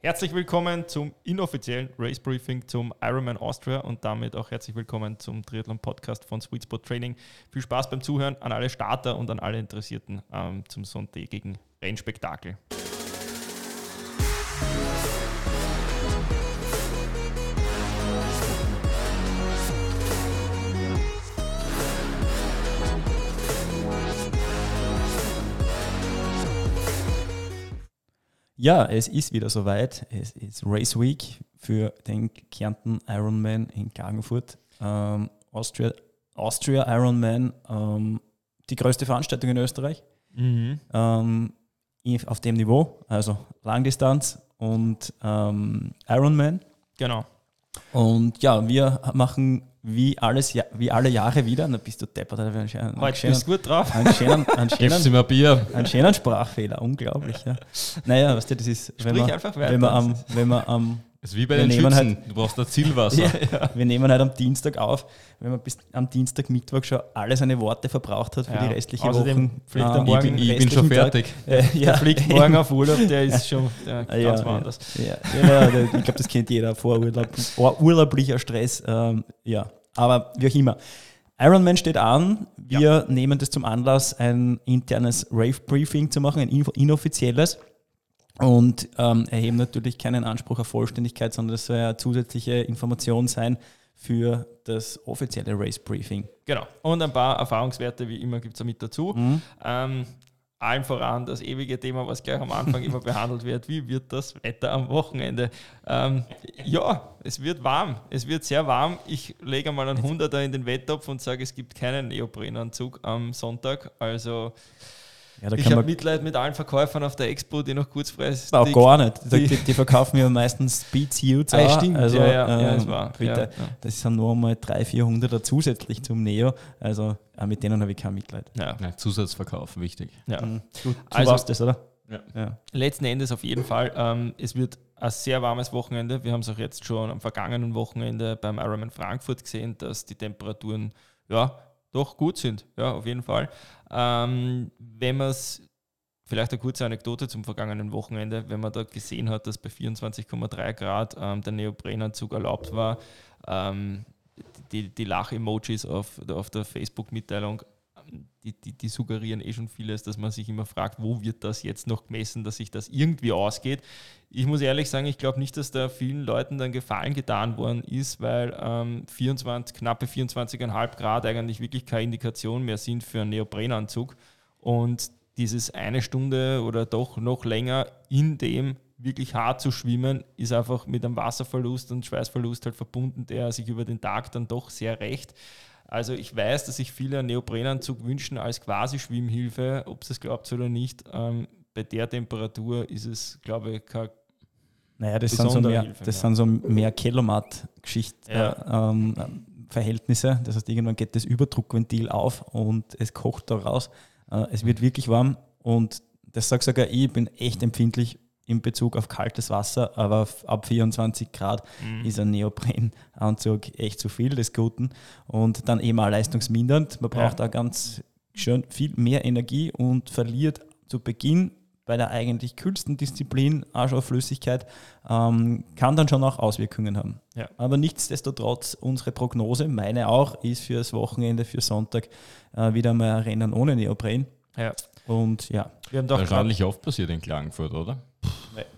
Herzlich willkommen zum inoffiziellen Race Briefing zum Ironman Austria und damit auch herzlich willkommen zum Triathlon Podcast von Sweet Spot Training. Viel Spaß beim Zuhören an alle Starter und an alle Interessierten ähm, zum sonntägigen Rennspektakel. Ja, es ist wieder soweit. Es ist Race Week für den Kärnten Ironman in Klagenfurt. Ähm, Austria, Austria Ironman, ähm, die größte Veranstaltung in Österreich. Mhm. Ähm, auf dem Niveau, also Langdistanz und ähm, Ironman. Genau. Und ja, wir machen wie, alles, wie alle Jahre wieder, dann bist du deppert. Einen schönen, Heute schönen, bist du gut drauf. Einen schönen, einen schönen, mir Bier. Einen schönen Sprachfehler, unglaublich. Ja. Naja, weißt du, das ist, wenn man, einfach weiter. wenn man am, wenn man am ist wie bei den Schützen, halt, du brauchst ein Zielwasser. ja, ja. Wir nehmen halt am Dienstag auf, wenn man bis am Dienstag, Mittwoch schon alle seine Worte verbraucht hat für ja. die restliche Woche. Fliegt ah, morgen, ich bin, ich bin schon fertig. Äh, ja. Der fliegt morgen auf Urlaub, der ist schon der ganz ja, woanders. Ja, ich glaube, das kennt jeder, Vorurlaub, urlaublicher Stress. Ähm, ja, aber wie auch immer. Ironman steht an. Wir ja. nehmen das zum Anlass, ein internes Rave-Briefing zu machen, ein inoffizielles. Und ähm, erheben natürlich keinen Anspruch auf Vollständigkeit, sondern das soll ja zusätzliche Information sein für das offizielle Race-Briefing. Genau. Und ein paar Erfahrungswerte, wie immer, gibt es mit dazu. Mhm. Ähm, allen voran das ewige Thema, was gleich am Anfang immer behandelt wird. Wie wird das Wetter am Wochenende? Ähm, ja, es wird warm. Es wird sehr warm. Ich lege mal einen Hunderter in den Wetttopf und sage, es gibt keinen Neoprenanzug am Sonntag. Also ja, ich habe Mitleid mit allen Verkäufern auf der Expo, die noch kurzpreis Auch gar nicht. Die, die, die, verkaufen ja meistens Speed Suits. Ah, stimmt. Also, ja, ja, ähm, ja, das war. Bitte, ja, ja. Das sind nur einmal 300, 400 zusätzlich zum Neo. Also auch mit denen habe ich kein Mitleid. Ja. Zusatzverkauf, wichtig. Ja. Mhm. Gut, also, warst das, oder? Ja. Letzten Endes auf jeden Fall. Ähm, es wird ein sehr warmes Wochenende. Wir haben es auch jetzt schon am vergangenen Wochenende beim Ironman Frankfurt gesehen, dass die Temperaturen ja doch gut sind. Ja, auf jeden Fall. Ähm, wenn man es, vielleicht eine kurze Anekdote zum vergangenen Wochenende, wenn man da gesehen hat, dass bei 24,3 Grad ähm, der Neoprenanzug erlaubt war, ähm, die, die Lach-Emojis auf, auf der Facebook-Mitteilung die, die, die, suggerieren eh schon vieles, dass man sich immer fragt, wo wird das jetzt noch gemessen, dass sich das irgendwie ausgeht. Ich muss ehrlich sagen, ich glaube nicht, dass da vielen Leuten dann Gefallen getan worden ist, weil ähm, 24, knappe 24,5 Grad eigentlich wirklich keine Indikation mehr sind für einen Neoprenanzug. Und dieses eine Stunde oder doch noch länger in dem wirklich hart zu schwimmen, ist einfach mit einem Wasserverlust und Schweißverlust halt verbunden, der sich über den Tag dann doch sehr rächt. Also ich weiß, dass sich viele einen Neoprenanzug wünschen als quasi Schwimmhilfe, ob es das glaubt oder nicht. Ähm, bei der Temperatur ist es, glaube ich, kein naja, das sind so mehr, Hilfe, das ja. sind so mehr Kelomat-Geschichten, ja. ähm, Verhältnisse. Das heißt, irgendwann geht das Überdruckventil auf und es kocht da raus. Äh, es wird wirklich warm und das sagt sogar ich, ich bin echt empfindlich in Bezug auf kaltes Wasser, aber ab 24 Grad mhm. ist ein Neoprenanzug echt zu viel des Guten und dann eben auch leistungsmindernd. Man braucht ja. da ganz schön viel mehr Energie und verliert zu Beginn bei der eigentlich kühlsten Disziplin auch schon Flüssigkeit, ähm, kann dann schon auch Auswirkungen haben. Ja. Aber nichtsdestotrotz, unsere Prognose, meine auch, ist für das Wochenende, für Sonntag äh, wieder mal ein Rennen ohne Neopren. Ja. Und ja. Wir haben doch wahrscheinlich oft passiert in Klagenfurt, oder?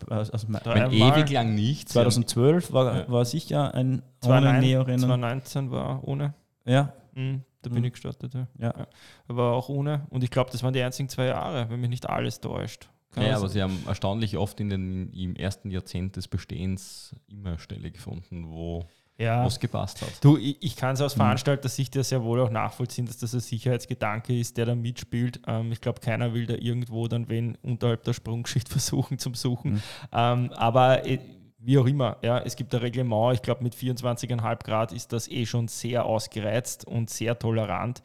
Also, also mein, ewig lang nicht. 2012 war, ja. war sicher ein 2009, 2019 war ohne. Ja. Mhm, da bin mhm. ich gestartet. Ja. ja. Aber auch ohne. Und ich glaube, das waren die einzigen zwei Jahre, wenn mich nicht alles täuscht. Kann ja, aber sie haben erstaunlich oft in den, im ersten Jahrzehnt des Bestehens immer Stelle gefunden, wo ja. was gepasst hat. Du, ich, ich kann es aus mhm. Veranstalter-Sicht ja sehr wohl auch nachvollziehen, dass das ein Sicherheitsgedanke ist, der da mitspielt. Ähm, ich glaube, keiner will da irgendwo dann wen unterhalb der Sprungschicht versuchen zum Suchen. Mhm. Ähm, aber äh, wie auch immer, ja, es gibt ein Reglement. Ich glaube, mit 24,5 Grad ist das eh schon sehr ausgereizt und sehr tolerant.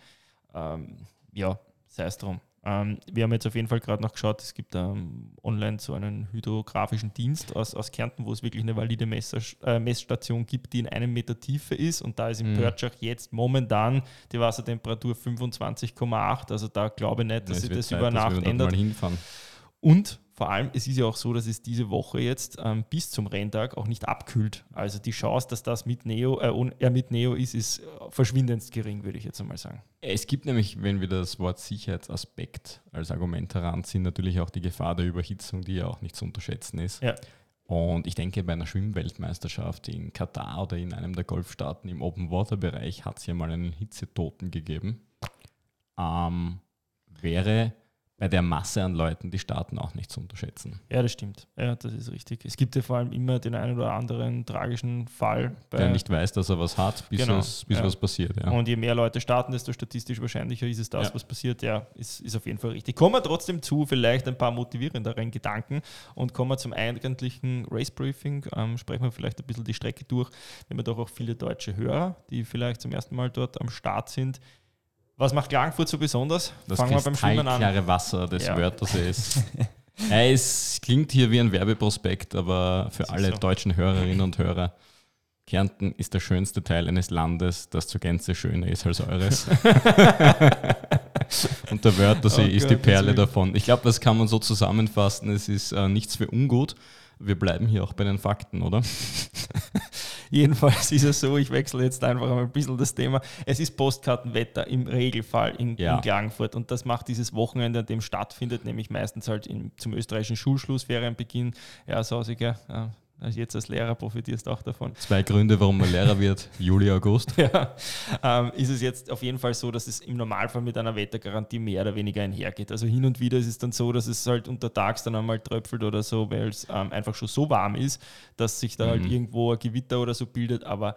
Ähm, ja, sei es drum. Ähm, wir haben jetzt auf jeden Fall gerade noch geschaut, es gibt ähm, online so einen hydrografischen Dienst aus, aus Kärnten, wo es wirklich eine valide Messer, äh, Messstation gibt, die in einem Meter Tiefe ist. Und da ist im mhm. Pörtschach jetzt momentan die Wassertemperatur 25,8. Also da glaube ich nicht, dass sich das über Nacht ändert. Und vor allem, es ist ja auch so, dass es diese Woche jetzt ähm, bis zum Renntag auch nicht abkühlt. Also die Chance, dass das mit Neo, äh, er mit Neo ist, ist verschwindend gering, würde ich jetzt einmal sagen. Es gibt nämlich, wenn wir das Wort Sicherheitsaspekt als Argument heranziehen, natürlich auch die Gefahr der Überhitzung, die ja auch nicht zu unterschätzen ist. Ja. Und ich denke, bei einer Schwimmweltmeisterschaft in Katar oder in einem der Golfstaaten im Open-Water-Bereich hat es ja mal einen Hitzetoten gegeben. Ähm, wäre bei der Masse an Leuten die Staaten auch nicht zu unterschätzen. Ja, das stimmt. Ja, das ist richtig. Es gibt ja vor allem immer den einen oder anderen tragischen Fall. der nicht weiß, dass er was hat, bis, genau, es, bis ja. was passiert. Ja. Und je mehr Leute starten, desto statistisch wahrscheinlicher ist es das, ja. was passiert. Ja, ist, ist auf jeden Fall richtig. Kommen wir trotzdem zu vielleicht ein paar motivierenderen Gedanken und kommen wir zum eigentlichen Race Briefing. Ähm, sprechen wir vielleicht ein bisschen die Strecke durch. Wir haben doch auch viele deutsche Hörer, die vielleicht zum ersten Mal dort am Start sind. Was macht Klagenfurt so besonders? Das Fangen wir beim Schwimmen an. klare Wasser des ja. Wörtersees. ja, es klingt hier wie ein Werbeprospekt, aber für alle so. deutschen Hörerinnen und Hörer, Kärnten ist der schönste Teil eines Landes, das zur Gänze schöner ist als eures. und der Wörthersee oh ist die Perle davon. Ich glaube, das kann man so zusammenfassen. Es ist äh, nichts für ungut. Wir bleiben hier auch bei den Fakten, oder? Jedenfalls ist es so, ich wechsle jetzt einfach mal ein bisschen das Thema. Es ist Postkartenwetter im Regelfall in, ja. in Klagenfurt und das macht dieses Wochenende, an dem stattfindet, nämlich meistens halt in, zum österreichischen Schulschluss, Ferienbeginn. Ja, Sausiger, ja, also jetzt als Lehrer profitierst auch davon. Zwei Gründe, warum man Lehrer wird, Juli, August. ja, ähm, ist es jetzt auf jeden Fall so, dass es im Normalfall mit einer Wettergarantie mehr oder weniger einhergeht. Also hin und wieder ist es dann so, dass es halt untertags dann einmal tröpfelt oder so, weil es ähm, einfach schon so warm ist, dass sich da halt mhm. halt irgendwo ein Gewitter oder so bildet. Aber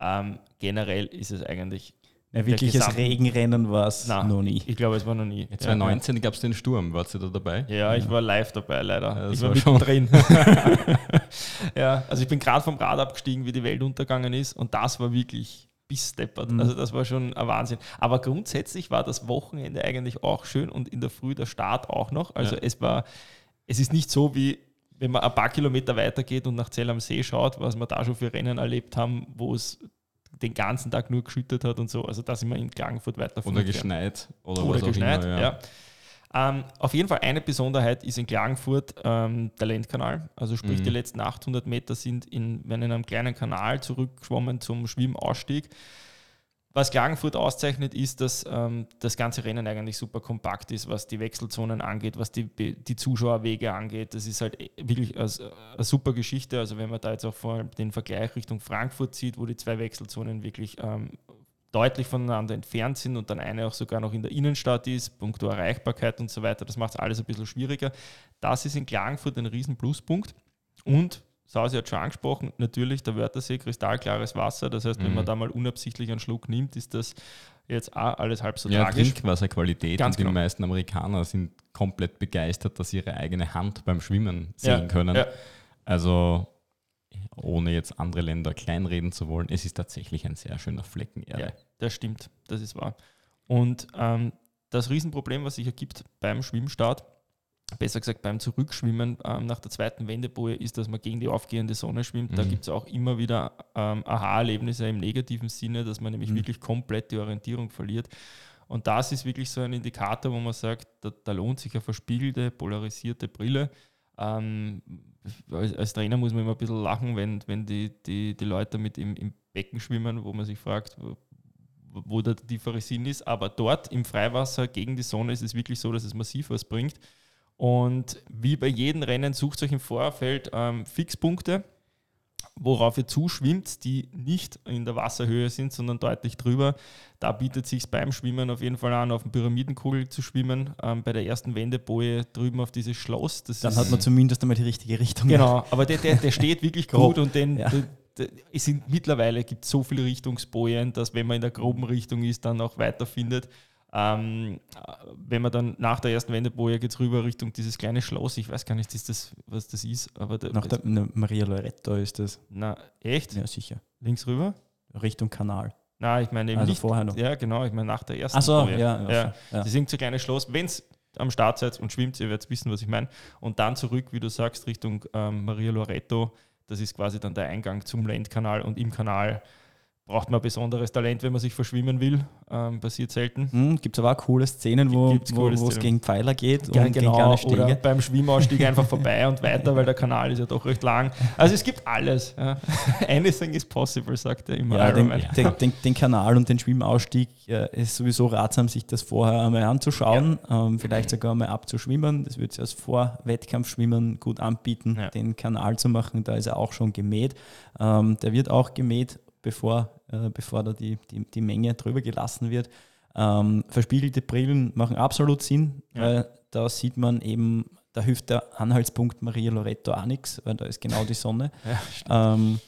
ähm, generell ist es eigentlich ja, wirkliches Regenrennen war es noch nie. Ich glaube, es war noch nie. 2019 ja. gab es den Sturm. Warst du da dabei? Ja, ich war live dabei, leider. Ja, ich war, war mittendrin. ja, also ich bin gerade vom Rad abgestiegen, wie die Welt untergegangen ist. Und das war wirklich bis steppert. Mhm. Also das war schon ein Wahnsinn. Aber grundsätzlich war das Wochenende eigentlich auch schön und in der Früh der Start auch noch. Also es war, es ist nicht so wie wenn man ein paar Kilometer weiter geht und nach Zell am See schaut, was wir da schon für Rennen erlebt haben, wo es den ganzen Tag nur geschüttet hat und so. Also da sind wir in Klagenfurt weiter Oder geschneit. Oder, oder geschneit, immer, ja. ja. Ähm, auf jeden Fall eine Besonderheit ist in Klagenfurt ähm, der Lendkanal. Also sprich, mhm. die letzten 800 Meter sind in, in einem kleinen Kanal zurückgeschwommen zum Schwimmausstieg. Was Klagenfurt auszeichnet, ist, dass ähm, das ganze Rennen eigentlich super kompakt ist, was die Wechselzonen angeht, was die, die Zuschauerwege angeht. Das ist halt wirklich eine, eine super Geschichte. Also wenn man da jetzt auch vor den Vergleich Richtung Frankfurt sieht, wo die zwei Wechselzonen wirklich ähm, deutlich voneinander entfernt sind und dann eine auch sogar noch in der Innenstadt ist, punkto Erreichbarkeit und so weiter, das macht es alles ein bisschen schwieriger. Das ist in Klagenfurt ein riesen Pluspunkt. Und Sausi hat schon angesprochen, natürlich der Wörthersee, kristallklares Wasser. Das heißt, mhm. wenn man mhm. da mal unabsichtlich einen Schluck nimmt, ist das jetzt auch alles halb so ja, tragisch. Trinkwasserqualität Ganz und genau. die meisten Amerikaner sind komplett begeistert, dass sie ihre eigene Hand beim Schwimmen sehen ja, können. Ja. Also ohne jetzt andere Länder kleinreden zu wollen, es ist tatsächlich ein sehr schöner Flecken Erde. Ja, das stimmt, das ist wahr. Und ähm, das Riesenproblem, was sich ergibt beim Schwimmstart, besser gesagt beim Zurückschwimmen ähm, nach der zweiten Wendeboje ist, dass man gegen die aufgehende Sonne schwimmt. Mhm. Da gibt es auch immer wieder ähm, Aha-Erlebnisse im negativen Sinne, dass man nämlich mhm. wirklich komplett die Orientierung verliert. Und das ist wirklich so ein Indikator, wo man sagt, da, da lohnt sich eine verspiegelte, polarisierte Brille. Ähm, als, als, Trainer muss man immer ein bisschen lachen, wenn, wenn die, die, die Leute mit im, im Becken schwimmen, wo man sich fragt, wo, der tiefere Sinn ist. Aber dort im Freiwasser gegen die Sonne ist es wirklich so, dass es massiv was bringt. Und wie bei jedem Rennen sucht euch im Vorfeld ähm, Fixpunkte, worauf ihr zuschwimmt, die nicht in der Wasserhöhe sind, sondern deutlich drüber. Da bietet es sich beim Schwimmen auf jeden Fall an, auf dem Pyramidenkugel zu schwimmen. Ähm, bei der ersten Wendeboje drüben auf dieses Schloss. Dann hat man zumindest einmal die richtige Richtung. Genau, aber der, der, der steht wirklich gut und den, ja. es sind mittlerweile gibt so viele Richtungsbojen, dass wenn man in der groben Richtung ist, dann auch weiterfindet. Ähm, wenn man dann nach der ersten Wendeboje geht es rüber Richtung dieses kleine Schloss, ich weiß gar nicht, ist das, was das ist. Aber da, nach der ne, Maria Loretto ist das. Na, echt? Ja, sicher. Links rüber? Richtung Kanal. Na, ich meine eben also nicht. vorher noch. Ja, genau, ich meine nach der ersten Ach so, Boje. ja. ja, ja. Sie sind so kleines Schloss. Wenn es am Start seid und schwimmt, ihr werdet wissen, was ich meine. Und dann zurück, wie du sagst, Richtung ähm, Maria Loretto. Das ist quasi dann der Eingang zum Lendkanal und im Kanal braucht man ein besonderes Talent, wenn man sich verschwimmen will. Ähm, passiert selten. Mhm, Gibt es aber auch coole Szenen, wo, wo, es gegen Pfeiler geht ja, und genau, gegen Oder beim Schwimmausstieg einfach vorbei und weiter, weil der Kanal ist ja doch recht lang. Also es gibt alles. Ja. Anything is possible, sagt er immer. Ja, den, den, den, den, Kanal und den Schwimmausstieg äh, ist sowieso ratsam, sich das vorher einmal anzuschauen, ja. ähm, vielleicht sogar mal abzuschwimmen. Das würde sich als Vorwettkampfschwimmen gut anbieten, den Kanal zu machen. Da ist er auch schon gemäht. Ähm, der wird auch gemäht bevor, äh, bevor da die, die, die Menge drüber gelassen wird. Ähm, verspiegelte Brillen machen absolut Sinn, ja. weil da sieht man eben, da hilft der Anhaltspunkt Maria Loretto auch nichts, weil da ist genau die Sonne. Ja, ähm,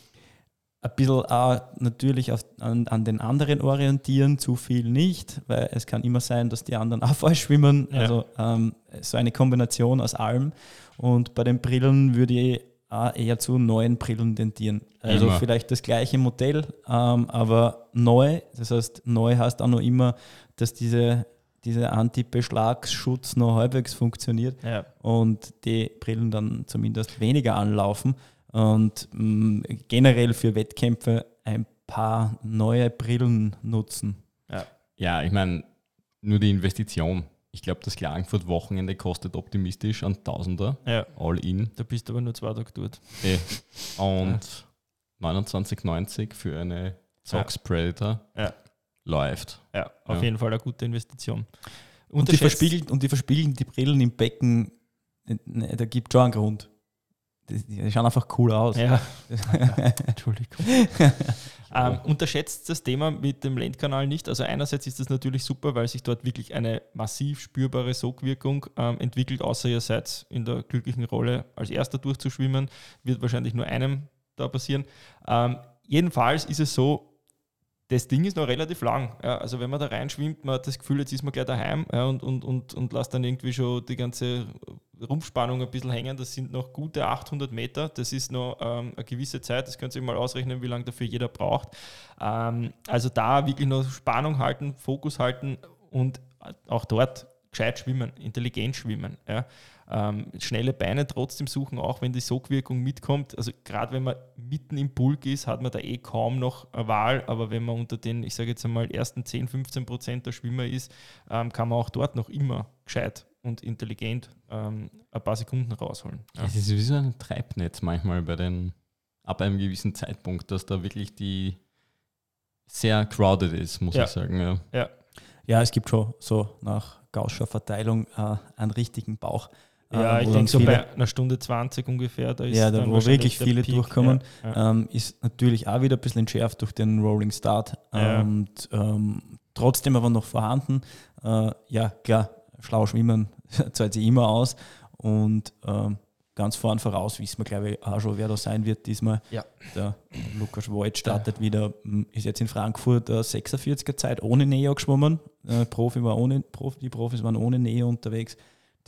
ein bisschen auch natürlich auf, an, an, den anderen orientieren, zu viel nicht, weil es kann immer sein, dass die anderen auch falsch schwimmen. Ja. Also ähm, so eine Kombination aus allem. Und bei den Brillen würde ich eher zu neuen Brillen tendieren. Also immer. vielleicht das gleiche Modell, ähm, aber neu. Das heißt, neu heißt auch noch immer, dass diese, dieser Anti-Beschlagsschutz noch halbwegs funktioniert ja. und die Brillen dann zumindest weniger anlaufen. Und mh, mm, generell für Wettkämpfe ein paar neue Brillen nutzen. Ja, ja ich meine, nur die Investition ich glaube, das Klagenfurt-Wochenende kostet optimistisch an Tausender. Ja. All in. Da bist du aber nur zwei Tage dort. Eh. Und ja. 29,90 für eine Zox ja. Predator ja. läuft. Ja, auf ja. jeden Fall eine gute Investition. Und, die verspiegeln, und die verspiegeln die Brillen im Becken, ne, da gibt es schon einen Grund. Die, schauen einfach cool aus. Ja. Entschuldigung. Ähm, unterschätzt das Thema mit dem Lendkanal nicht. Also einerseits ist das natürlich super, weil sich dort wirklich eine massiv spürbare Sogwirkung ähm, entwickelt, außer ihr seid in der glücklichen Rolle, als erster durchzuschwimmen, wird wahrscheinlich nur einem da passieren. Ähm, jedenfalls ist es so, das Ding ist noch relativ lang. Ja, also wenn man da reinschwimmt, man hat das Gefühl, jetzt ist man gleich daheim ja, und, und, und, und lässt dann irgendwie schon die ganze Rumpfspannung ein bisschen hängen. Das sind noch gute 800 Meter. Das ist noch ähm, eine gewisse Zeit. Das könnt ihr mal ausrechnen, wie lange dafür jeder braucht. Ähm, also da wirklich noch Spannung halten, Fokus halten und auch dort gescheit schwimmen, intelligent schwimmen. Ja. Ähm, schnelle Beine trotzdem suchen, auch wenn die Sogwirkung mitkommt. Also gerade wenn man mitten im Pulk ist, hat man da eh kaum noch eine Wahl, aber wenn man unter den, ich sage jetzt einmal, ersten 10, 15 Prozent der Schwimmer ist, ähm, kann man auch dort noch immer gescheit und intelligent ähm, ein paar Sekunden rausholen. Ja. Es ist wie so ein Treibnetz manchmal bei den, ab einem gewissen Zeitpunkt, dass da wirklich die sehr crowded ist, muss ja. ich sagen. Ja. ja. Ja, es gibt schon so nach Gaußscher Verteilung äh, einen richtigen Bauch. Ja, äh, ich denke so bei einer Stunde 20 ungefähr. Da ist ja, da wo wirklich viele Peak. durchkommen, ja, ja. Ähm, ist natürlich auch wieder ein bisschen entschärft durch den Rolling Start. Ja. Und ähm, trotzdem aber noch vorhanden. Äh, ja, klar, schlau schwimmen zahlt sich immer aus. Und ähm, ganz vorn voraus wissen wir, glaube ich, auch schon, wer da sein wird diesmal. Ja. Der Lukas Voigt startet ja. wieder, ist jetzt in Frankfurt der 46er Zeit ohne Neo geschwommen. Der Profi war ohne, Profi, die Profis waren ohne Neo unterwegs.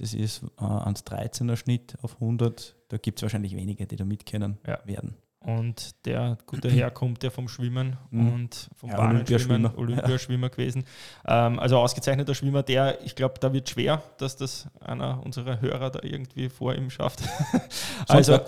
Das ist äh, 1,13er Schnitt auf 100. Da gibt es wahrscheinlich wenige, die da mitkennen ja. werden. Und der gute Herr kommt ja vom Schwimmen mhm. und vom ja, Bahnenschwimmen, Olympiaschwimmer ja. gewesen. Ähm, also ausgezeichneter Schwimmer, der, ich glaube, da wird schwer, dass das einer unserer Hörer da irgendwie vor ihm schafft. also,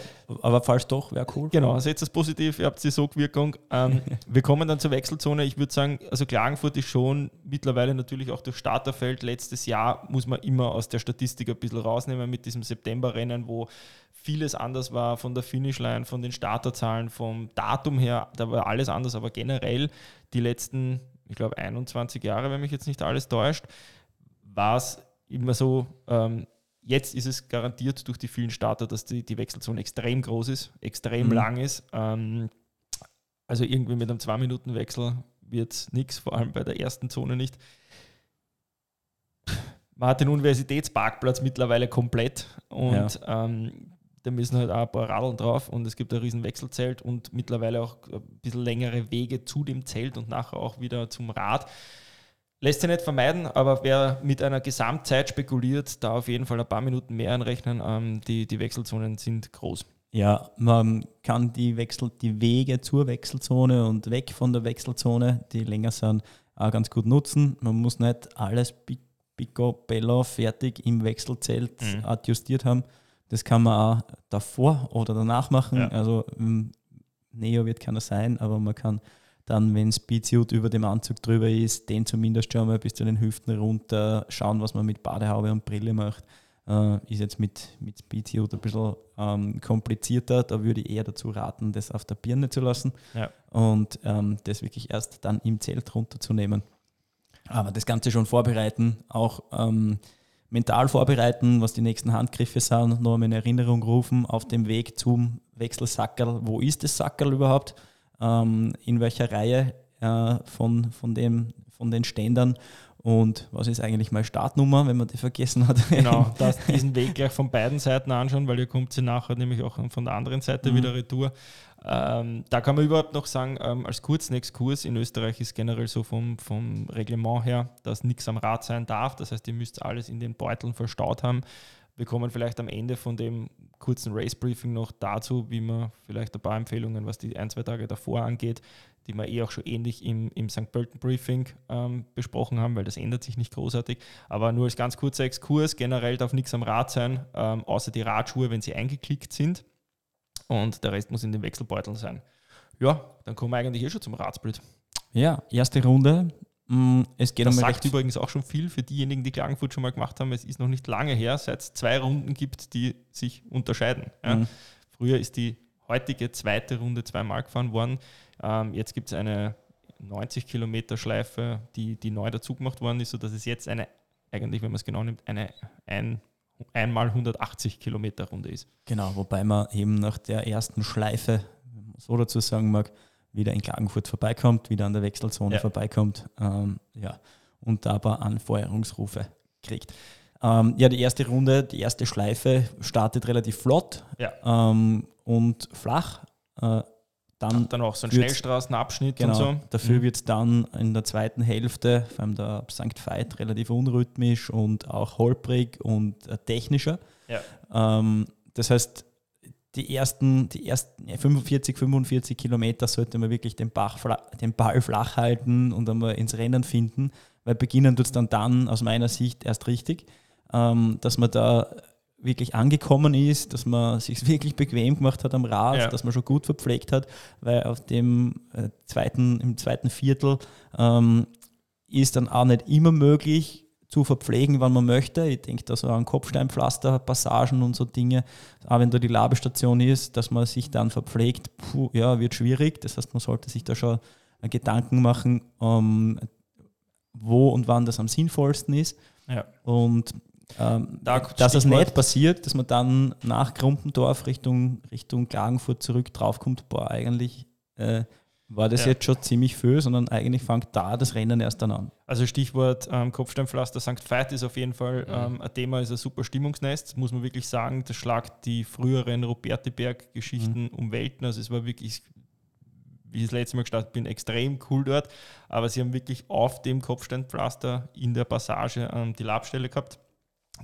aber falls doch, wäre cool. Genau, seht es positiv, ihr habt die Sogwirkung. Ähm, wir kommen dann zur Wechselzone. Ich würde sagen, also Klagenfurt ist schon mittlerweile natürlich auch durch Starterfeld. Letztes Jahr muss man immer aus der Statistik ein bisschen rausnehmen mit diesem Septemberrennen, wo vieles anders war von der Finishline, von den Starterzahlen, vom Datum her, da war alles anders, aber generell die letzten, ich glaube, 21 Jahre, wenn mich jetzt nicht alles täuscht, war es immer so, ähm, jetzt ist es garantiert durch die vielen Starter, dass die, die Wechselzone extrem groß ist, extrem mhm. lang ist. Ähm, also irgendwie mit einem 2-Minuten-Wechsel wird es nichts, vor allem bei der ersten Zone nicht. Man hat den Universitätsparkplatz mittlerweile komplett und ja. ähm, da müssen halt auch ein paar Radeln drauf und es gibt ein riesen Wechselzelt und mittlerweile auch ein bisschen längere Wege zu dem Zelt und nachher auch wieder zum Rad. Lässt sich nicht vermeiden, aber wer mit einer Gesamtzeit spekuliert, da auf jeden Fall ein paar Minuten mehr anrechnen. Ähm, die, die Wechselzonen sind groß. Ja, man kann die, Wechsel, die Wege zur Wechselzone und weg von der Wechselzone, die länger sind, auch ganz gut nutzen. Man muss nicht alles picobello fertig im Wechselzelt mhm. adjustiert haben das kann man auch davor oder danach machen. Ja. Also Neo wird keiner sein, aber man kann Dann, wenn Speedsuit über dem Anzug drüber ist, den zumindest schon mal bis zu den Hüften runter, schauen, was man mit Badehaube und Brille macht. Äh, ist jetzt mit, mit Speedsuit ein bisschen ähm, komplizierter. Da würde ich eher dazu raten, das auf der Birne zu lassen ja. und ähm, das wirklich erst dann im Zelt runterzunehmen. Aber das Ganze schon vorbereiten, auch ähm, mental vorbereiten, was die nächsten Handgriffe sind, noch einmal in Erinnerung rufen auf dem Weg zum Wechselsackerl. Wo ist das Sackerl überhaupt? Ähm, in welcher Reihe äh, von, von, dem, von den Ständern? Und was ist eigentlich meine Startnummer, wenn man die vergessen hat? Genau, diesen Weg gleich von beiden Seiten anschauen, weil ihr kommt sie nachher nämlich auch von der anderen Seite mhm. wieder retour. Ähm, da kann man überhaupt noch sagen, ähm, als kurzen Exkurs, in Österreich ist generell so vom, vom Reglement her, dass nichts am Rad sein darf. Das heißt, ihr müsst alles in den Beuteln verstaut haben. Wir kommen vielleicht am Ende von dem kurzen Race-Briefing noch dazu, wie man vielleicht ein paar Empfehlungen, was die ein, zwei Tage davor angeht, die wir eh auch schon ähnlich im, im St. Pölten Briefing ähm, besprochen haben, weil das ändert sich nicht großartig. Aber nur als ganz kurzer Exkurs, generell darf nichts am Rad sein, ähm, außer die Radschuhe, wenn sie eingeklickt sind und der Rest muss in den Wechselbeuteln sein. Ja, dann kommen wir eigentlich eh schon zum Radsplit. Ja, erste Runde. Mm, es geht das sagt übrigens auch schon viel für diejenigen, die Klagenfurt schon mal gemacht haben. Es ist noch nicht lange her, seit es zwei Runden gibt, die sich unterscheiden. Ja. Mhm. Früher ist die heutige zweite Runde zweimal gefahren worden. Ähm, jetzt gibt es eine 90 Kilometer Schleife, die, die neu dazu gemacht worden ist, sodass es jetzt eine, eigentlich, wenn man es genau nimmt, eine ein einmal 180 Kilometer Runde ist. Genau, wobei man eben nach der ersten Schleife, wenn man so dazu sagen mag, wieder in Klagenfurt vorbeikommt, wieder an der Wechselzone ja. vorbeikommt ähm, ja, und dabei Anfeuerungsrufe kriegt. Ähm, ja, die erste Runde, die erste Schleife startet relativ flott ja. ähm, und flach. Äh, dann, dann auch so ein Schnellstraßenabschnitt genau, und so. Dafür mhm. wird es dann in der zweiten Hälfte, vor allem der St. Veit, relativ unrhythmisch und auch holprig und äh, technischer. Ja. Ähm, das heißt, die ersten, die ersten 45, 45 Kilometer sollte man wirklich den, Bach, den Ball flach halten und einmal ins Rennen finden, weil beginnen tut es dann dann aus meiner Sicht erst richtig, ähm, dass man da wirklich angekommen ist, dass man sich wirklich bequem gemacht hat am Rad, ja. dass man schon gut verpflegt hat, weil auf dem äh, zweiten, im zweiten Viertel ähm, ist dann auch nicht immer möglich zu verpflegen, wann man möchte. Ich denke da so an Kopfsteinpflaster, Passagen und so Dinge, auch wenn da die Labestation ist, dass man sich dann verpflegt, puh, ja, wird schwierig. Das heißt, man sollte sich da schon Gedanken machen, ähm, wo und wann das am sinnvollsten ist. Ja. Und ähm, da dass es nicht passiert, dass man dann nach Krumpendorf Richtung, Richtung Klagenfurt zurück draufkommt, boah, eigentlich äh, war das ja. jetzt schon ziemlich viel, sondern eigentlich fängt da das Rennen erst dann an. Also Stichwort ähm, Kopfsteinpflaster St. Veit ist auf jeden Fall ähm, ein Thema, ist ein super Stimmungsnest, muss man wirklich sagen. Das schlagt die früheren Roberteberg-Geschichten mhm. um Welten. Also es war wirklich, wie ich das letzte Mal gestartet bin, extrem cool dort. Aber sie haben wirklich auf dem Kopfsteinpflaster in der Passage ähm, die Labstelle gehabt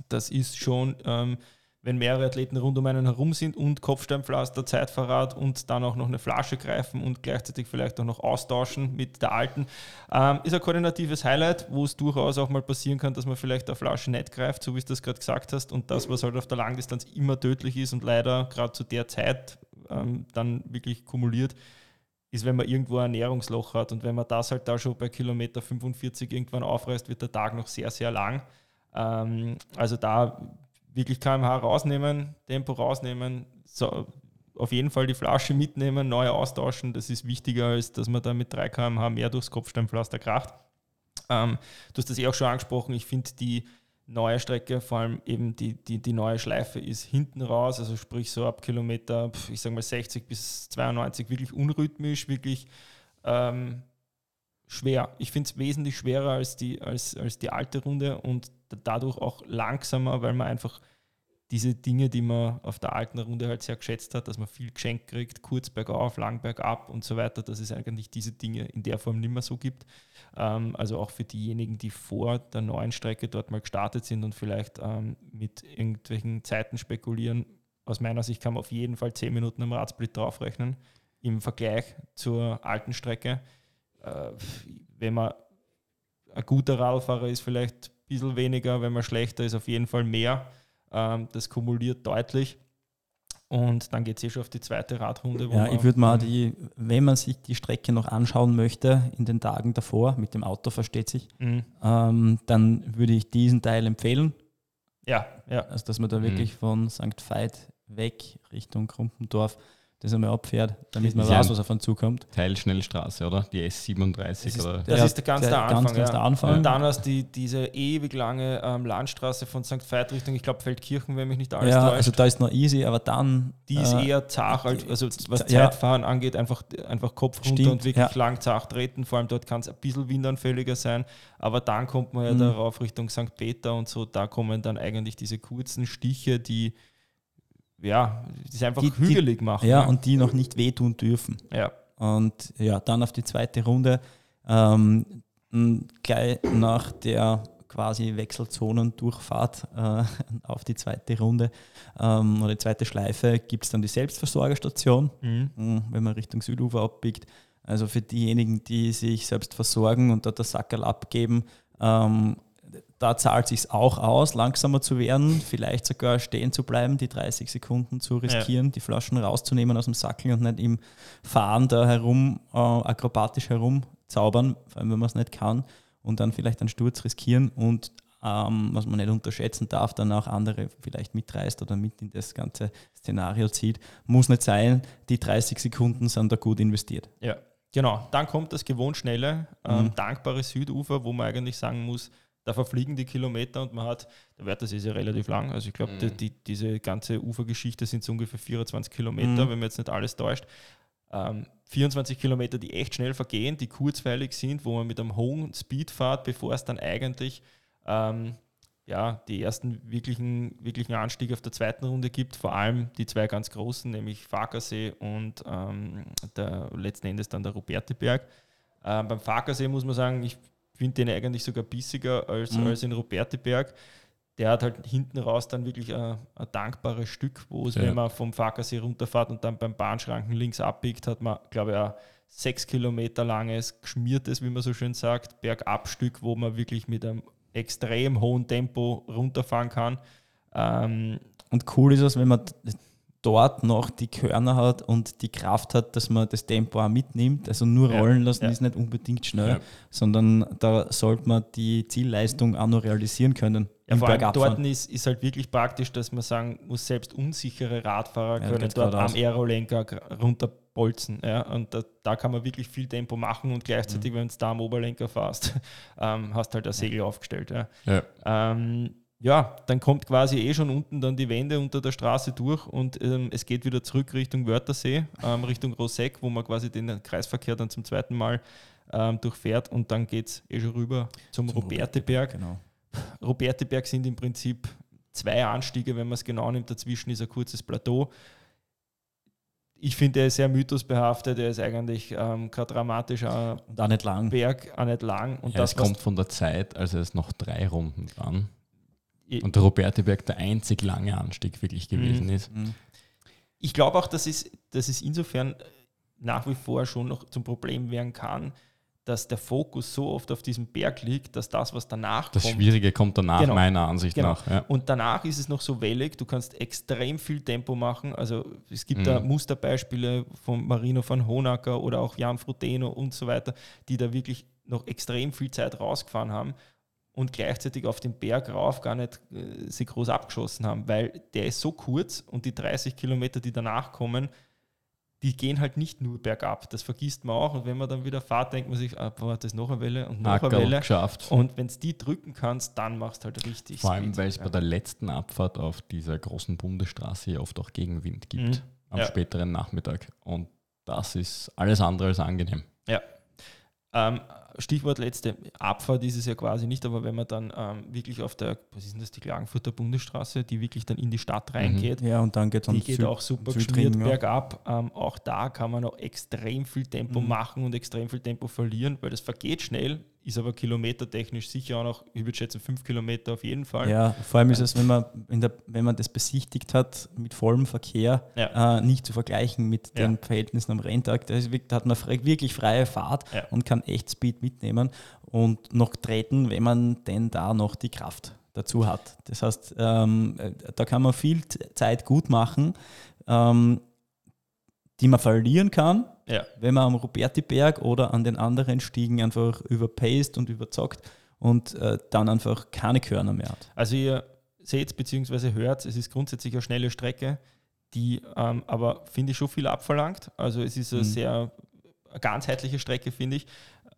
das ist schon, ähm, wenn mehrere Athleten rund um einen herum sind und Kopfsteinpflaster, Zeitverrat und dann auch noch eine Flasche greifen und gleichzeitig vielleicht auch noch austauschen mit der alten, ähm, ist ein koordinatives Highlight, wo es durchaus auch mal passieren kann, dass man vielleicht eine Flasche nicht greift, so wie du das gerade gesagt hast. Und das, was halt auf der Langdistanz immer tödlich ist und leider gerade zu der Zeit ähm, dann wirklich kumuliert, ist, wenn man irgendwo ein Ernährungsloch hat. Und wenn man das halt da schon bei Kilometer 45 irgendwann aufreißt, wird der Tag noch sehr, sehr lang. Ähm, also da wirklich kmh rausnehmen, Tempo rausnehmen, so, auf jeden Fall die Flasche mitnehmen, neu austauschen. Das ist wichtiger, als dass man da mit 3 kmh mehr durchs Kopfsteinpflaster kracht. Ähm, du hast das eh auch schon angesprochen. Ich finde die neue Strecke, vor allem eben die, die, die neue Schleife ist hinten raus, also sprich so ab Kilometer, ich sage mal 60 bis 92, wirklich unrhythmisch, wirklich ähm, schwer. Ich finde es wesentlich schwerer als die, als, als die alte Runde und dadurch auch langsamer, weil man einfach diese Dinge, die man auf der alten Runde halt sehr geschätzt hat, dass man viel geschenkt kriegt, kurz bergauf, lang bergab und so weiter, dass es eigentlich diese Dinge in der Form nicht mehr so gibt. Ähm, also auch für diejenigen, die vor der neuen Strecke dort mal gestartet sind und vielleicht ähm, mit irgendwelchen Zeiten spekulieren. Aus meiner Sicht kann man auf jeden Fall 10 Minuten am Radsplit draufrechnen im Vergleich zur alten Strecke. Äh, wenn man ein guter Radfahrer ist, vielleicht bisschen weniger, wenn man schlechter ist, auf jeden Fall mehr. Ähm, das kumuliert deutlich. Und dann geht es eh schon auf die zweite Radrunde. ja, ich würde mal die, wenn man sich die Strecke noch anschauen möchte, in den Tagen davor, mit dem Auto versteht sich, mhm. ähm, dann würde ich diesen Teil empfehlen. Ja, ja. Also, dass man da wirklich mhm. von St. Veit weg Richtung Krumpendorf das einmal abfährt, damit man weiß, was auf einen zukommt. Teilschnellstraße, oder? Die S37. Das ist, oder? Das ja, ist der ganz der, der Anfang. Ganz, ganz ja. der Anfang. Und dann hast du die, diese ewig lange ähm, Landstraße von St. Veit Richtung, ich glaube, Feldkirchen, wenn mich nicht alles Ja, täuscht. also da ist noch easy, aber dann. Die ist äh, eher zart, also was Zeitfahren angeht, einfach, einfach Kopf runter Stimmt, und wirklich lang zart treten. Vor allem dort kann es ein bisschen windanfälliger sein, aber dann kommt man ja mhm. darauf Richtung St. Peter und so, da kommen dann eigentlich diese kurzen Stiche, die ja, das einfach die, hügelig machen. Ja, ja, und die noch nicht wehtun dürfen. Ja. Und ja, dann auf die zweite Runde. Ähm, gleich nach der quasi Wechselzonendurchfahrt äh, auf die zweite Runde ähm, oder die zweite Schleife gibt es dann die Selbstversorgerstation, mhm. Mm, wenn man Richtung Südufer abbiegt. Also für diejenigen, die sich selbst versorgen und dort das Sackerl abgeben, ähm, da zahlt sich auch aus, langsamer zu werden, vielleicht sogar stehen zu bleiben, die 30 Sekunden zu riskieren, ja. die Flaschen rauszunehmen aus dem Sackel und nicht im Fahren da herum, äh, akrobatisch herumzaubern, vor allem wenn man es nicht kann, und dann vielleicht einen Sturz riskieren und ähm, was man nicht unterschätzen darf, dann auch andere vielleicht mitreißt oder mit in das ganze Szenario zieht. Muss nicht sein, die 30 Sekunden sind da gut investiert. Ja, genau. Dann kommt das gewohnt schnelle, ähm, mhm. dankbare Südufer, wo man eigentlich sagen muss, da verfliegen die Kilometer und man hat, der Wert ist ja relativ lang, also ich glaube, mhm. die, diese ganze Ufergeschichte sind so ungefähr 24 Kilometer, mhm. wenn man jetzt nicht alles täuscht. Ähm, 24 Kilometer, die echt schnell vergehen, die kurzweilig sind, wo man mit einem hohen Speed fährt, bevor es dann eigentlich ähm, ja, die ersten wirklichen, wirklichen Anstiege auf der zweiten Runde gibt, vor allem die zwei ganz großen, nämlich Farkasee und ähm, der, letzten Endes dann der Roberteberg. Ähm, beim Farkasee muss man sagen, ich finde den eigentlich sogar bissiger als, mhm. als in Roberteberg. Der hat halt hinten raus dann wirklich ein, ein dankbares Stück, wo es, ja. wenn man vom Fackersee runterfährt und dann beim Bahnschranken links abbiegt, hat man, glaube ich, ein sechs Kilometer langes, geschmiertes, wie man so schön sagt, Bergabstück, wo man wirklich mit einem extrem hohen Tempo runterfahren kann. Ähm, und cool ist es, wenn man dort noch die Körner hat und die Kraft hat, dass man das Tempo auch mitnimmt. Also nur rollen lassen ja. ist nicht unbedingt schnell, ja. sondern da sollte man die Zielleistung auch noch realisieren können. Ja, vor allem dort ist, ist halt wirklich praktisch, dass man sagen muss, selbst unsichere Radfahrer können dort am Aerolenker runterbolzen. Ja? Und da, da, kann man wirklich viel Tempo machen und gleichzeitig, mhm. wenn du da am Oberlenker fährst, ähm, hast halt ein Segel aufgestellt. Ja. Ähm, ja, dann kommt quasi eh schon unten dann die Wände unter der Straße durch und ähm, es geht wieder zurück Richtung Wörthersee, ähm, Richtung Roseck, wo man quasi den Kreisverkehr dann zum zweiten Mal ähm, durchfährt und dann geht es eh schon rüber zum, zum Roberteberg. Genau. Roberteberg sind im Prinzip zwei Anstiege, wenn man es genau nimmt. Dazwischen ist ein kurzes Plateau. Ich finde, er ist sehr mythosbehaftet. Er ist eigentlich ähm, kein dramatischer und auch nicht lang. Berg, auch nicht lang. Und ja, das kommt von der Zeit, als es noch drei Runden waren und der Roberteberg der einzig lange Anstieg wirklich gewesen mhm. ist. Mhm. Ich glaube auch, dass es, dass es insofern nach wie vor schon noch zum Problem werden kann, dass der Fokus so oft auf diesem Berg liegt, dass das, was danach das kommt. Das Schwierige kommt danach, genau, meiner Ansicht genau. nach. Ja. Und danach ist es noch so wellig, du kannst extrem viel Tempo machen. Also es gibt mhm. da Musterbeispiele von Marino van Honacker oder auch Jan Frodeno und so weiter, die da wirklich noch extrem viel Zeit rausgefahren haben und gleichzeitig auf den Berg rauf gar nicht äh, sie groß abgeschossen haben, weil der ist so kurz und die 30 Kilometer, die danach kommen, die gehen halt nicht nur bergab. Das vergisst man auch. Und wenn man dann wieder fährt, denkt man sich, ah, boah, das ist noch eine Welle und noch Ackerl eine Welle. Geschafft. Und wenn es die drücken kannst, dann machst du halt richtig. Vor allem, weil es ja. bei der letzten Abfahrt auf dieser großen Bundesstraße oft auch Gegenwind gibt mhm. am ja. späteren Nachmittag. Und das ist alles andere als angenehm. Ja. Ähm, Stichwort letzte Abfahrt ist es ja quasi nicht, aber wenn man dann ähm, wirklich auf der, was ist denn das, die Klagenfurter Bundesstraße, die wirklich dann in die Stadt reingeht, mhm. ja, und dann geht die geht Süd auch super geschmiert ja. bergab. Ähm, auch da kann man noch extrem viel Tempo mhm. machen und extrem viel Tempo verlieren, weil das vergeht schnell, ist aber kilometertechnisch sicher auch noch, ich würde schätzen, fünf Kilometer auf jeden Fall. Ja, vor allem ist es, wenn man, der, wenn man das besichtigt hat, mit vollem Verkehr, ja. äh, nicht zu vergleichen mit den ja. Verhältnissen am Renntag. Da, ist, da hat man wirklich freie Fahrt ja. und kann echt Speed mitnehmen und noch treten, wenn man denn da noch die Kraft dazu hat. Das heißt, ähm, da kann man viel Zeit gut machen ähm, die man verlieren kann, ja. wenn man am Robertiberg oder an den anderen Stiegen einfach überpaced und überzockt und äh, dann einfach keine Körner mehr hat. Also ihr seht bzw. hört, es ist grundsätzlich eine schnelle Strecke, die ähm, aber, finde ich, schon viel abverlangt. Also es ist eine mhm. sehr eine ganzheitliche Strecke, finde ich.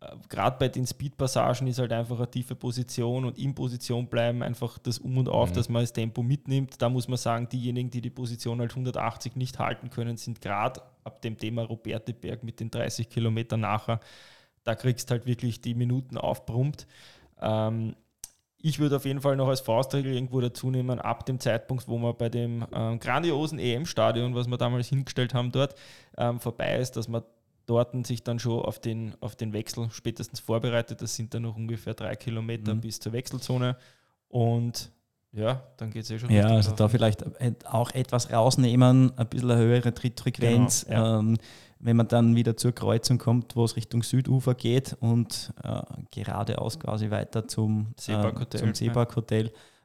Äh, Gerade bei den Speed-Passagen ist halt einfach eine tiefe Position und in Position bleiben, einfach das Um und Auf, mhm. dass man das Tempo mitnimmt. Da muss man sagen, diejenigen, die die Position halt 180 nicht halten können, sind gerade ab dem Thema Roberteberg mit den 30 Kilometern nachher, da kriegst halt wirklich die Minuten aufbrummt. Ähm, ich würde auf jeden Fall noch als Faustregel irgendwo dazu nehmen, ab dem Zeitpunkt, wo man bei dem ähm, grandiosen EM-Stadion, was wir damals hingestellt haben, dort ähm, vorbei ist, dass man dort sich dann schon auf den, auf den Wechsel spätestens vorbereitet. Das sind dann noch ungefähr drei Kilometer mhm. bis zur Wechselzone. Und ja, dann geht es eh schon. Ja, also da vielleicht auch etwas rausnehmen, ein bisschen eine höhere Trittfrequenz. Genau, ja. ähm, wenn man dann wieder zur Kreuzung kommt, wo es Richtung Südufer geht und äh, geradeaus quasi weiter zum Seepark-Hotel, äh, Seepark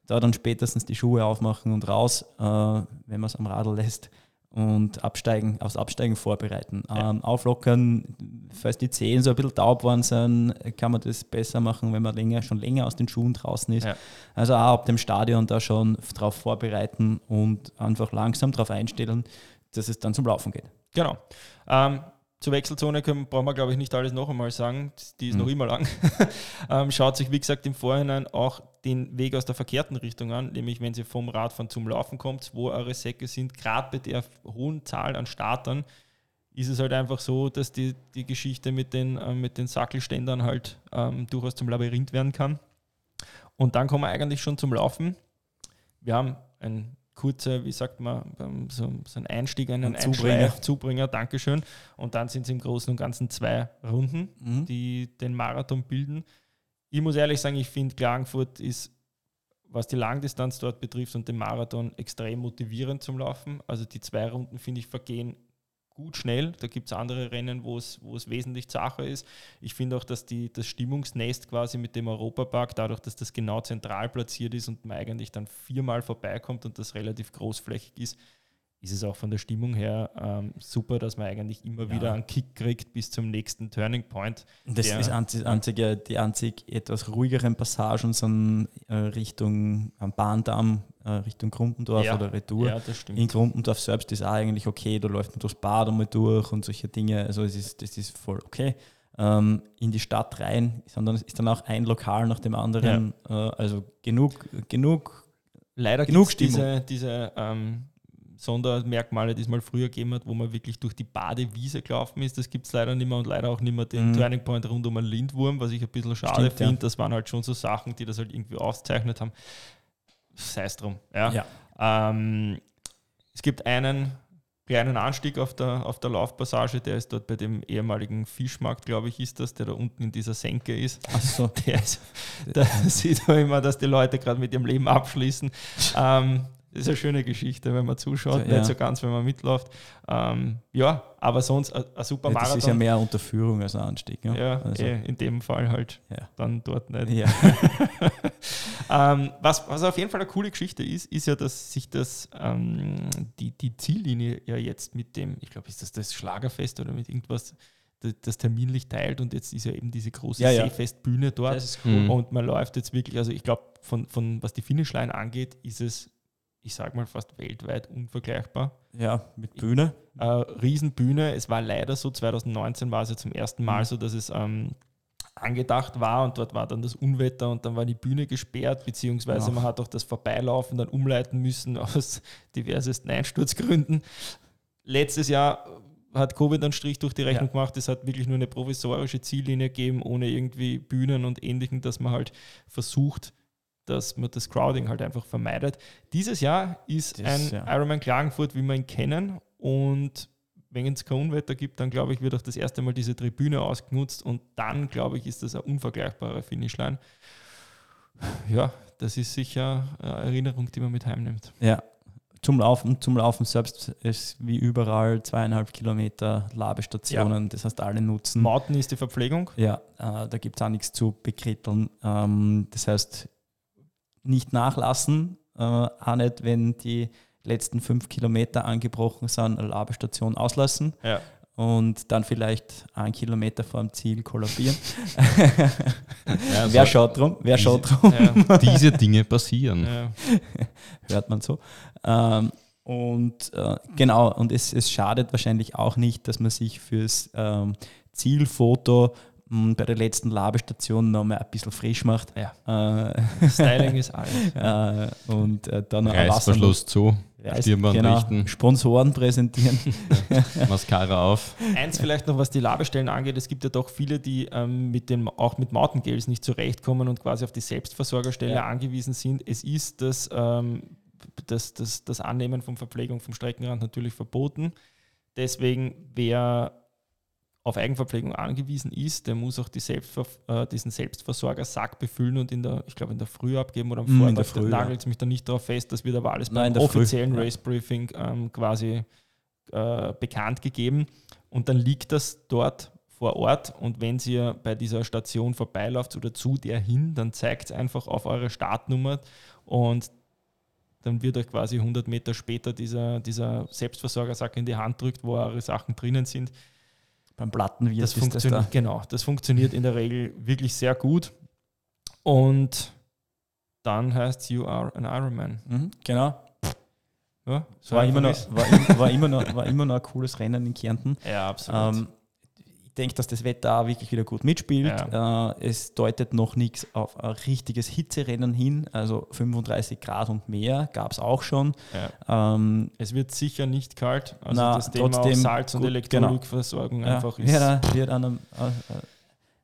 da dann spätestens die Schuhe aufmachen und raus, äh, wenn man es am Radl lässt und absteigen, aufs Absteigen vorbereiten. Ja. Ähm, auflockern, falls die Zehen so ein bisschen taub worden sind, kann man das besser machen, wenn man länger, schon länger aus den Schuhen draußen ist. Ja. Also auch ab dem Stadion da schon darauf vorbereiten und einfach langsam darauf einstellen, dass es dann zum Laufen geht. Genau. Ähm, zur Wechselzone können, brauchen wir, glaube ich, nicht alles noch einmal sagen. Die ist mhm. noch immer lang. ähm, schaut sich, wie gesagt, im Vorhinein auch den Weg aus der verkehrten Richtung an, nämlich wenn sie vom Radfahren zum Laufen kommt, wo eure Säcke sind. Gerade bei der hohen Zahl an Startern ist es halt einfach so, dass die, die Geschichte mit den, äh, mit den Sackelständern halt ähm, durchaus zum Labyrinth werden kann. Und dann kommen wir eigentlich schon zum Laufen. Wir haben ein kurze, wie sagt man, so, so ein Einstieg, einen Ein Zubringer. Zubringer, Dankeschön. Und dann sind es im Großen und Ganzen zwei Runden, mhm. die den Marathon bilden. Ich muss ehrlich sagen, ich finde, Klagenfurt ist, was die Langdistanz dort betrifft und den Marathon, extrem motivierend zum Laufen. Also die zwei Runden, finde ich, vergehen gut schnell. Da gibt es andere Rennen, wo es, wesentlich zacher ist. Ich finde auch, dass die, das Stimmungsnest quasi mit dem Europapark, dadurch, dass das genau zentral platziert ist und man eigentlich dann viermal vorbeikommt und das relativ großflächig ist, ist es auch von der Stimmung her ähm, super, dass man eigentlich immer ja. wieder einen Kick kriegt bis zum nächsten Turning Point. Das ist einzig, einzige, die einzig etwas ruhigeren Passagen sind äh, Richtung am Bahndamm, äh, Richtung Grumpendorf ja. oder Retour. Ja, In Grumpendorf selbst ist auch eigentlich okay, da läuft man durchs Bad einmal durch und solche Dinge. Also es ist, das ist voll okay. Ähm, in die Stadt rein, sondern es ist dann auch ein Lokal nach dem anderen. Ja. Äh, also genug, genug. Leider genug diese, diese ähm, Sondermerkmale, die es mal früher gegeben hat, wo man wirklich durch die Badewiese gelaufen ist. Das gibt es leider nicht mehr und leider auch nicht mehr den mhm. Turning Point rund um einen Lindwurm, was ich ein bisschen schade finde. Ja. Das waren halt schon so Sachen, die das halt irgendwie auszeichnet haben. Sei es drum. Ja. ja. Ähm, es gibt einen kleinen Anstieg auf der, auf der Laufpassage, der ist dort bei dem ehemaligen Fischmarkt, glaube ich, ist das, der da unten in dieser Senke ist. Ach so. Der ist, da sieht man immer, dass die Leute gerade mit ihrem Leben abschließen. ähm, das ist eine schöne Geschichte, wenn man zuschaut, ja. nicht so ganz, wenn man mitläuft. Ähm, ja, aber sonst ein, ein super Marathon. das ist ja mehr Unterführung als ein Anstieg. Ja, ja also. eh, in dem Fall halt ja. dann dort nicht. Ja. ähm, was, was auf jeden Fall eine coole Geschichte ist, ist ja, dass sich das, ähm, die, die Ziellinie ja jetzt mit dem, ich glaube, ist das das Schlagerfest oder mit irgendwas, das terminlich teilt und jetzt ist ja eben diese große ja, Seefestbühne dort. Das ist cool. Und man läuft jetzt wirklich, also ich glaube, von, von was die Finishline angeht, ist es ich sage mal, fast weltweit unvergleichbar. Ja, mit Bühne. Äh, Riesenbühne. Es war leider so, 2019 war es ja zum ersten Mal mhm. so, dass es ähm, angedacht war und dort war dann das Unwetter und dann war die Bühne gesperrt, beziehungsweise ja. man hat auch das Vorbeilaufen dann umleiten müssen aus diversesten Einsturzgründen. Letztes Jahr hat Covid einen Strich durch die Rechnung ja. gemacht. Es hat wirklich nur eine provisorische Ziellinie gegeben, ohne irgendwie Bühnen und Ähnlichem, dass man halt versucht, dass man das Crowding halt einfach vermeidet. Dieses Jahr ist das, ein ja. Ironman Klagenfurt, wie wir ihn kennen. Und wenn es kein Unwetter gibt, dann glaube ich, wird auch das erste Mal diese Tribüne ausgenutzt. Und dann, glaube ich, ist das eine unvergleichbare Finishline. Ja, das ist sicher eine Erinnerung, die man mit heimnimmt. Ja, zum Laufen, zum Laufen selbst ist wie überall zweieinhalb Kilometer Labestationen, ja. das heißt alle nutzen. Mauten ist die Verpflegung? Ja, äh, da gibt es auch nichts zu bekritteln. Ähm, das heißt, nicht nachlassen, äh, auch nicht, wenn die, letzten fünf Kilometer angebrochen sind, eine Labestation auslassen. Ja und dann vielleicht einen Kilometer vor dem Ziel kollabieren. ja, also Wer schaut drum? Wer diese, schaut drum? Ja. diese Dinge passieren. Ja. Hört man so. Ähm, und äh, genau, und es, es schadet wahrscheinlich auch nicht, dass man sich fürs ähm, Zielfoto bei der letzten Labestation noch mal ein bisschen frisch macht. Ja. Äh, Styling ist alles. Ja. Äh, und äh, dann Reißverschluss zu. Stirnband genau, richten. Sponsoren präsentieren. Mascara auf. Eins vielleicht noch, was die Labestellen angeht. Es gibt ja doch viele, die ähm, mit dem, auch mit Mountaingels nicht zurechtkommen und quasi auf die Selbstversorgerstelle ja. angewiesen sind. Es ist das, ähm, das, das, das Annehmen von Verpflegung vom Streckenrand natürlich verboten. Deswegen, wer auf Eigenverpflegung angewiesen ist, der muss auch die Selbstver äh, diesen Selbstversorgersack befüllen und in der, ich glaube, in der Früh abgeben oder am mm, Vortag. Da nagelt es mich da nicht darauf fest, das wird aber alles beim Nein, offiziellen Früh. Race Briefing ähm, quasi äh, bekannt gegeben. Und dann liegt das dort vor Ort und wenn ihr bei dieser Station vorbeilauft oder zu der hin, dann zeigt es einfach auf eure Startnummer und dann wird euch quasi 100 Meter später dieser, dieser Selbstversorgersack in die Hand drückt, wo eure Sachen drinnen sind beim Plattenwirt das funktioniert, da. Genau, das funktioniert in der Regel wirklich sehr gut. Und dann heißt es, you are an Ironman. Mhm, genau. Ja, so war, immer noch, war, war, immer noch, war immer noch ein cooles Rennen in Kärnten. Ja, absolut. Ähm, denke, dass das Wetter auch wirklich wieder gut mitspielt. Ja. Äh, es deutet noch nichts auf ein richtiges Hitzerennen hin, also 35 Grad und mehr gab es auch schon. Ja. Ähm, es wird sicher nicht kalt, also na, das Thema trotzdem Salz- und genau. Elektronikversorgung genau. einfach ist. Ja, wird an einem, äh, äh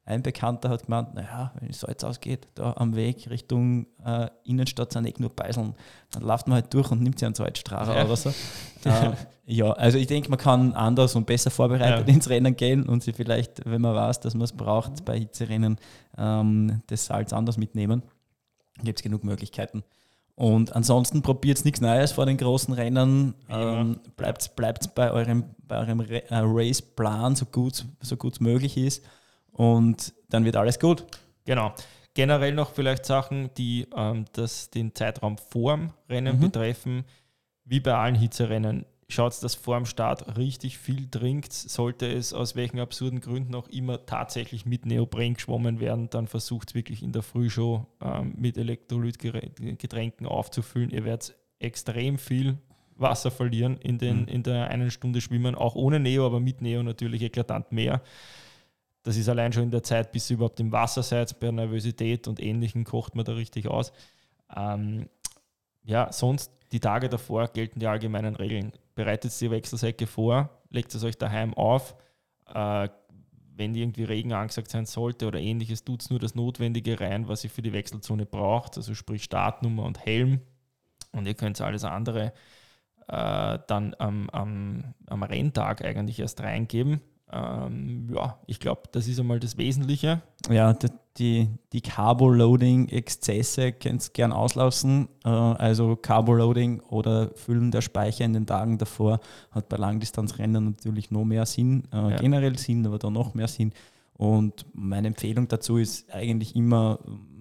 ein Bekannter hat gemeint, naja, wenn es so jetzt ausgeht, da am Weg Richtung äh, Innenstadt sind eh nur Beiseln, dann läuft man halt durch und nimmt sich einen Salzstrahler ja. oder so. äh, ja, also ich denke, man kann anders und besser vorbereitet ja. ins Rennen gehen und sie vielleicht, wenn man weiß, dass man es braucht, bei Hitzerennen ähm, das Salz anders mitnehmen. Gibt es genug Möglichkeiten. Und ansonsten probiert es nichts Neues vor den großen Rennen. Ähm, bleibt bleibt bei eurem, bei eurem äh, Race-Plan, so gut so es möglich ist und dann wird alles gut. Genau. Generell noch vielleicht Sachen, die ähm, das, den Zeitraum vorm Rennen mhm. betreffen. Wie bei allen Hitzerennen schaut, dass vor dem Start richtig viel trinkt. Sollte es aus welchen absurden Gründen auch immer tatsächlich mit Neopren geschwommen werden, dann versucht es wirklich in der Frühshow ähm, mit Elektrolytgetränken aufzufüllen. Ihr werdet extrem viel Wasser verlieren in, den, mhm. in der einen Stunde Schwimmen, auch ohne Neo, aber mit Neo natürlich eklatant mehr. Das ist allein schon in der Zeit, bis ihr überhaupt im Wasser seid, bei Nervosität und Ähnlichem kocht man da richtig aus. Ähm, ja, sonst die Tage davor gelten die allgemeinen Regeln. Bereitet die Wechselsäcke vor, legt es euch daheim auf. Äh, wenn irgendwie Regen angesagt sein sollte oder ähnliches, tut es nur das Notwendige rein, was ihr für die Wechselzone braucht, also sprich Startnummer und Helm. Und ihr könnt alles andere äh, dann am, am, am Renntag eigentlich erst reingeben. Ähm, ja, ich glaube, das ist einmal das Wesentliche. Ja, die, die Carbo-Loading-Exzesse könnt ihr gern auslassen. Äh, also Carbo-Loading oder Füllen der Speicher in den Tagen davor hat bei Langdistanzrennen natürlich noch mehr Sinn, äh, ja. generell Sinn, aber da noch mehr Sinn. Und meine Empfehlung dazu ist eigentlich immer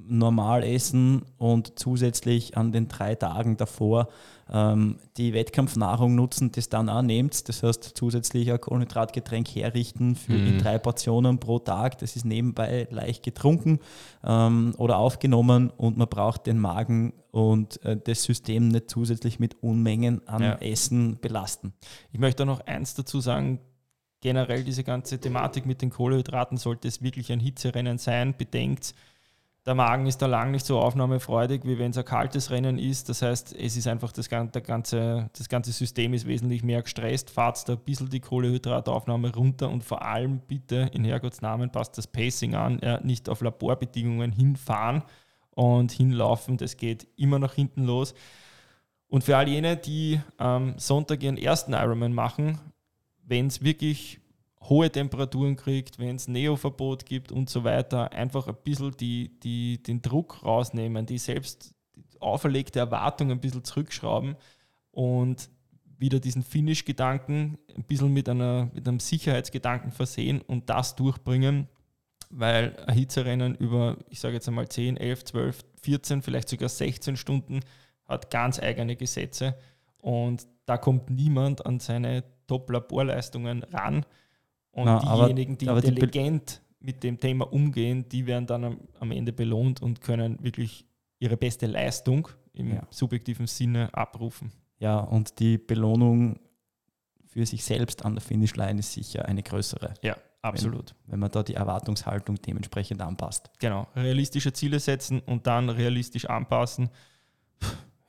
normal essen und zusätzlich an den drei Tagen davor ähm, die Wettkampfnahrung nutzen, das dann auch nehmt. Das heißt, zusätzlich ein Kohlenhydratgetränk herrichten für mhm. in drei Portionen pro Tag. Das ist nebenbei leicht getrunken ähm, oder aufgenommen und man braucht den Magen und äh, das System nicht zusätzlich mit Unmengen an ja. Essen belasten. Ich möchte noch eins dazu sagen, generell diese ganze Thematik mit den Kohlenhydraten sollte es wirklich ein Hitzerennen sein. Bedenkt, der Magen ist da lang nicht so aufnahmefreudig, wie wenn es ein kaltes Rennen ist. Das heißt, es ist einfach das, ganze, das ganze System ist wesentlich mehr gestresst. Fahrt da ein bisschen die Kohlenhydrataufnahme runter und vor allem bitte in Herrgotts Namen passt das Pacing an, ja, nicht auf Laborbedingungen hinfahren und hinlaufen. Das geht immer nach hinten los. Und für all jene, die am Sonntag ihren ersten Ironman machen, wenn es wirklich hohe Temperaturen kriegt, wenn es Neoverbot gibt und so weiter, einfach ein bisschen die, die, den Druck rausnehmen, die selbst auferlegte Erwartung ein bisschen zurückschrauben und wieder diesen Finish-Gedanken ein bisschen mit, einer, mit einem Sicherheitsgedanken versehen und das durchbringen, weil ein Hitzerennen über, ich sage jetzt einmal 10, 11, 12, 14, vielleicht sogar 16 Stunden hat ganz eigene Gesetze Und da kommt niemand an seine Top-Laborleistungen ran. Und Na, diejenigen, die aber intelligent die mit dem Thema umgehen, die werden dann am, am, Ende belohnt und können wirklich ihre beste Leistung im ja. subjektiven Sinne abrufen. Ja, und die Belohnung für sich selbst an der Finishline ist sicher eine größere. Ja, absolut. Wenn, wenn, man da die Erwartungshaltung dementsprechend anpasst. Genau, realistische Ziele setzen und dann realistisch anpassen.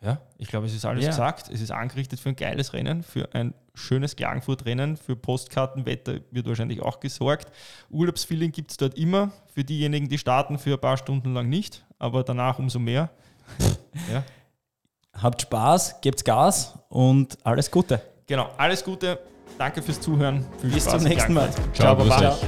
Ja, ich glaube, es ist alles ja. gesagt. Es ist angerichtet für ein geiles Rennen, für ein schönes Klagenfurt-Rennen, für Postkartenwetter wird wahrscheinlich auch gesorgt. Urlaubsfeeling gibt es dort immer. Für diejenigen, die starten, für ein paar Stunden lang nicht, aber danach umso mehr. ja. Habt Spaß, gebt Gas und alles Gute. Genau, alles Gute. Danke fürs Zuhören. Viel Bis Spaß zum nächsten Mal. Ciao, Ciao Baba.